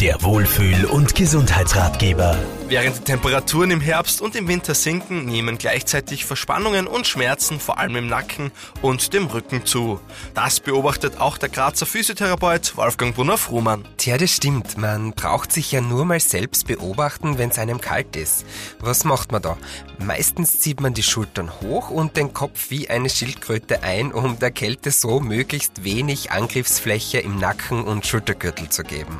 Der Wohlfühl- und Gesundheitsratgeber. Während die Temperaturen im Herbst und im Winter sinken, nehmen gleichzeitig Verspannungen und Schmerzen vor allem im Nacken und dem Rücken zu. Das beobachtet auch der Grazer Physiotherapeut Wolfgang Brunner-Frumann. Tja, das stimmt. Man braucht sich ja nur mal selbst beobachten, wenn es einem kalt ist. Was macht man da? Meistens zieht man die Schultern hoch und den Kopf wie eine Schildkröte ein, um der Kälte so möglichst wenig Angriffsfläche im Nacken und Schultergürtel zu geben.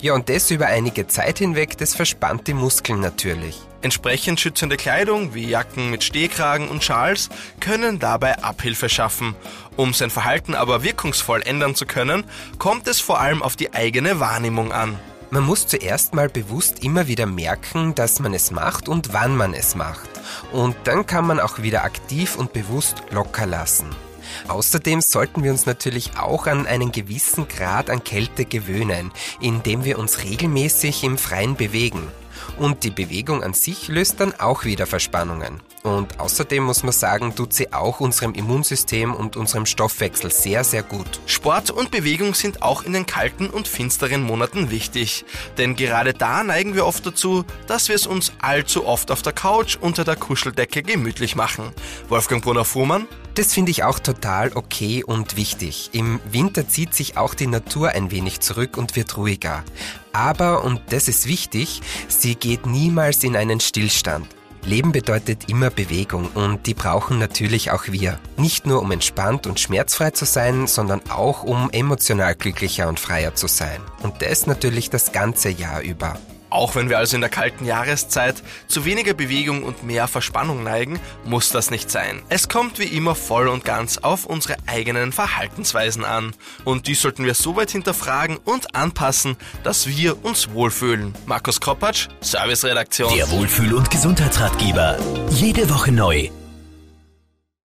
Ja, und das über einige Zeit hinweg, das verspannt die Muskeln natürlich. Entsprechend schützende Kleidung wie Jacken mit Stehkragen und Schals können dabei Abhilfe schaffen. Um sein Verhalten aber wirkungsvoll ändern zu können, kommt es vor allem auf die eigene Wahrnehmung an. Man muss zuerst mal bewusst immer wieder merken, dass man es macht und wann man es macht. Und dann kann man auch wieder aktiv und bewusst locker lassen. Außerdem sollten wir uns natürlich auch an einen gewissen Grad an Kälte gewöhnen, indem wir uns regelmäßig im Freien bewegen. Und die Bewegung an sich löst dann auch wieder Verspannungen. Und außerdem muss man sagen, tut sie auch unserem Immunsystem und unserem Stoffwechsel sehr, sehr gut. Sport und Bewegung sind auch in den kalten und finsteren Monaten wichtig. Denn gerade da neigen wir oft dazu, dass wir es uns allzu oft auf der Couch unter der Kuscheldecke gemütlich machen. Wolfgang Brunner-Fuhrmann, das finde ich auch total okay und wichtig. Im Winter zieht sich auch die Natur ein wenig zurück und wird ruhiger. Aber, und das ist wichtig, sie geht niemals in einen Stillstand. Leben bedeutet immer Bewegung und die brauchen natürlich auch wir. Nicht nur um entspannt und schmerzfrei zu sein, sondern auch um emotional glücklicher und freier zu sein. Und das natürlich das ganze Jahr über. Auch wenn wir also in der kalten Jahreszeit zu weniger Bewegung und mehr Verspannung neigen, muss das nicht sein. Es kommt wie immer voll und ganz auf unsere eigenen Verhaltensweisen an. Und die sollten wir so weit hinterfragen und anpassen, dass wir uns wohlfühlen. Markus Kropatsch, Serviceredaktion. Der Wohlfühl- und Gesundheitsratgeber. Jede Woche neu.